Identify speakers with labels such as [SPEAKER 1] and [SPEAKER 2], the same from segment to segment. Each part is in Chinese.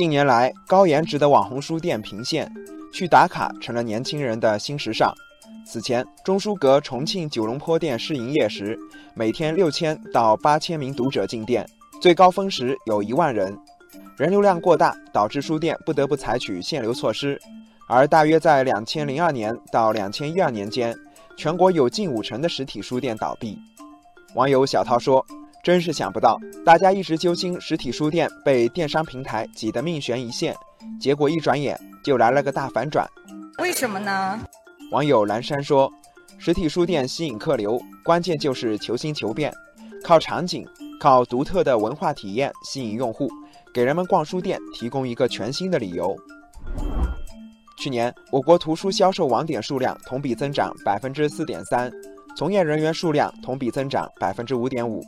[SPEAKER 1] 近年来，高颜值的网红书店频现，去打卡成了年轻人的新时尚。此前，中书阁重庆九龙坡店试营业时，每天六千到八千名读者进店，最高峰时有一万人。人流量过大，导致书店不得不采取限流措施。而大约在两千零二年到两千一二年间，全国有近五成的实体书店倒闭。网友小涛说。真是想不到，大家一直揪心实体书店被电商平台挤得命悬一线，结果一转眼就来了个大反转。
[SPEAKER 2] 为什么呢？
[SPEAKER 1] 网友蓝山说：“实体书店吸引客流，关键就是求新求变，靠场景、靠独特的文化体验吸引用户，给人们逛书店提供一个全新的理由。”去年，我国图书销售网点数量同比增长百分之四点三，从业人员数量同比增长百分之五点五。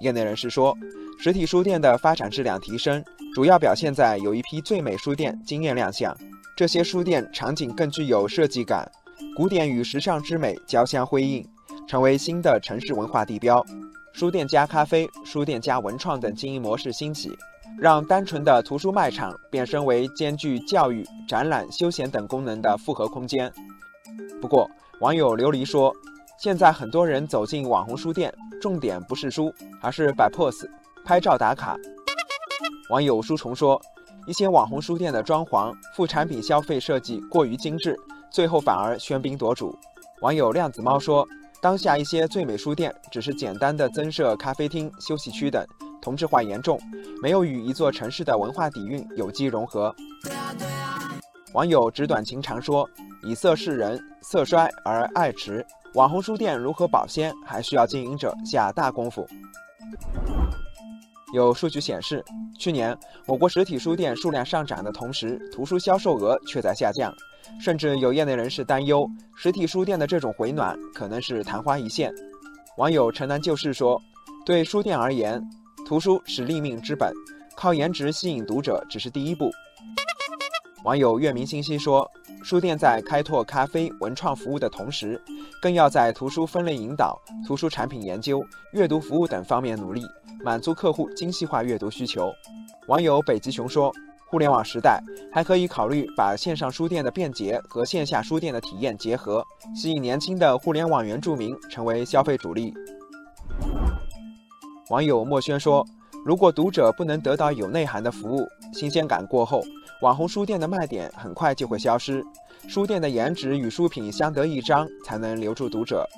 [SPEAKER 1] 业内人士说，实体书店的发展质量提升，主要表现在有一批最美书店惊艳亮相。这些书店场景更具有设计感，古典与时尚之美交相辉映，成为新的城市文化地标。书店加咖啡、书店加文创等经营模式兴起，让单纯的图书卖场变身为兼具教育、展览、休闲等功能的复合空间。不过，网友琉璃说，现在很多人走进网红书店。重点不是书，而是摆 pose、拍照打卡。网友书虫说，一些网红书店的装潢、副产品消费设计过于精致，最后反而喧宾夺主。网友量子猫说，当下一些最美书店只是简单的增设咖啡厅、休息区等，同质化严重，没有与一座城市的文化底蕴有机融合。网友纸短情长说，以色示人，色衰而爱弛。网红书店如何保鲜，还需要经营者下大功夫。有数据显示，去年我国实体书店数量上涨的同时，图书销售额却在下降，甚至有业内人士担忧，实体书店的这种回暖可能是昙花一现。网友城南旧事说：“对书店而言，图书是立命之本，靠颜值吸引读者只是第一步。”网友月明星稀说。书店在开拓咖啡文创服务的同时，更要在图书分类引导、图书产品研究、阅读服务等方面努力，满足客户精细化阅读需求。网友北极熊说：“互联网时代还可以考虑把线上书店的便捷和线下书店的体验结合，吸引年轻的互联网原住民成为消费主力。”网友墨轩说：“如果读者不能得到有内涵的服务，新鲜感过后。”网红书店的卖点很快就会消失，书店的颜值与书品相得益彰，才能留住读者。